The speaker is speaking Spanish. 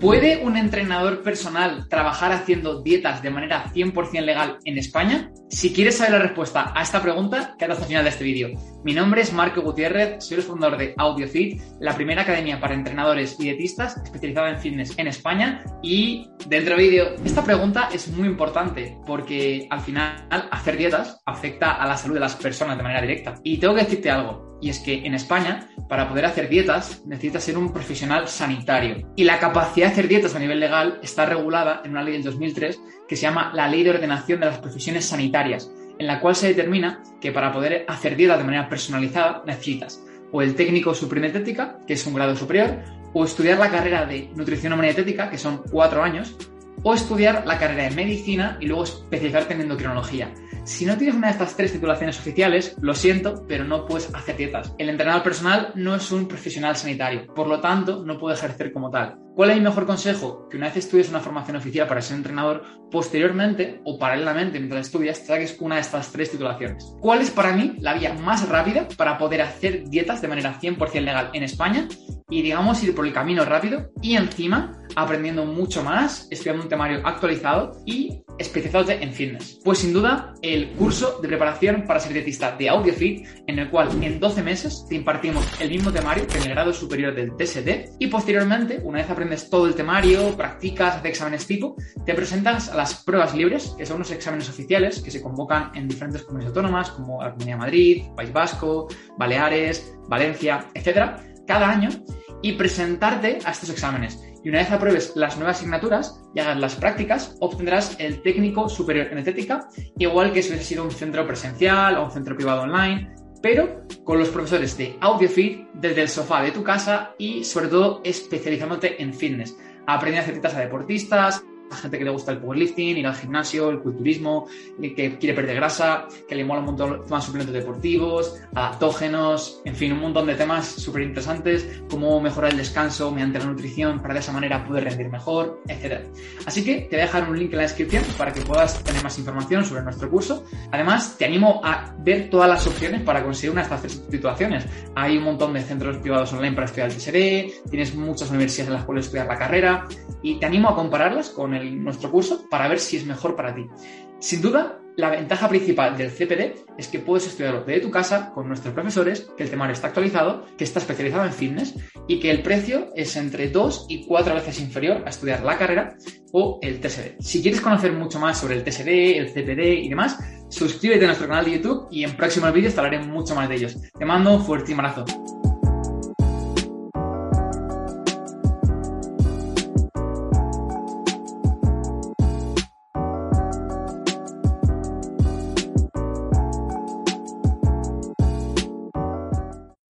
¿Puede un entrenador personal trabajar haciendo dietas de manera 100% legal en España? Si quieres saber la respuesta a esta pregunta, quédate el final de este vídeo. Mi nombre es Marco Gutiérrez, soy el fundador de AudioFit, la primera academia para entrenadores y dietistas especializada en fitness en España. Y dentro vídeo, esta pregunta es muy importante porque al final hacer dietas afecta a la salud de las personas de manera directa. Y tengo que decirte algo, y es que en España, para poder hacer dietas, necesitas ser un profesional sanitario. Y la capacidad de hacer dietas a nivel legal está regulada en una ley del 2003 que se llama la Ley de Ordenación de las Profesiones Sanitarias, en la cual se determina que para poder hacer dietas de manera personalizada necesitas o el técnico superior que es un grado superior, o estudiar la carrera de nutrición humanidad que son cuatro años, o estudiar la carrera de medicina y luego especializarte en endocrinología. Si no tienes una de estas tres titulaciones oficiales, lo siento, pero no puedes hacer dietas. El entrenador personal no es un profesional sanitario, por lo tanto, no puede ejercer como tal. ¿Cuál es mi mejor consejo? Que una vez estudies una formación oficial para ser entrenador, posteriormente o paralelamente mientras estudias, saques una de estas tres titulaciones. ¿Cuál es para mí la vía más rápida para poder hacer dietas de manera 100% legal en España y digamos ir por el camino rápido y encima aprendiendo mucho más, estudiando un temario actualizado y especializándote en fitness? Pues sin duda el curso de preparación para ser dietista de AudioFit, en el cual en 12 meses te impartimos el mismo temario que en el grado superior del TSD y posteriormente, una vez aprendes todo el temario, practicas, haces exámenes tipo, te presentas a las pruebas libres, que son unos exámenes oficiales que se convocan en diferentes comunidades autónomas como la Comunidad de Madrid, País Vasco, Baleares, Valencia, etcétera, cada año y presentarte a estos exámenes. Y una vez apruebes las nuevas asignaturas y hagas las prácticas, obtendrás el técnico superior en estética, igual que si hubiese sido un centro presencial o un centro privado online, pero con los profesores de AudioFit desde el sofá de tu casa y sobre todo especializándote en fitness. Aprende a hacer dietas a deportistas, a gente que le gusta el powerlifting, ir al gimnasio, el culturismo, que quiere perder grasa, que le mola un montón tomar suplementos deportivos, adaptógenos, en fin, un montón de temas súper interesantes, cómo mejorar el descanso mediante la nutrición para de esa manera poder rendir mejor, etc. Así que te voy a dejar un link en la descripción para que puedas tener más información sobre nuestro curso. Además, te animo a ver todas las opciones para conseguir una de estas tres titulaciones. Hay un montón de centros privados online para estudiar el TSD, tienes muchas universidades en las cuales estudiar la carrera y te animo a compararlas con nuestro curso para ver si es mejor para ti. Sin duda, la ventaja principal del CPD es que puedes estudiarlo desde tu casa con nuestros profesores, que el temario está actualizado, que está especializado en fitness y que el precio es entre dos y cuatro veces inferior a estudiar la carrera o el TSD. Si quieres conocer mucho más sobre el TSD, el CPD y demás, suscríbete a nuestro canal de YouTube y en próximos vídeos te hablaré mucho más de ellos. Te mando un fuerte abrazo.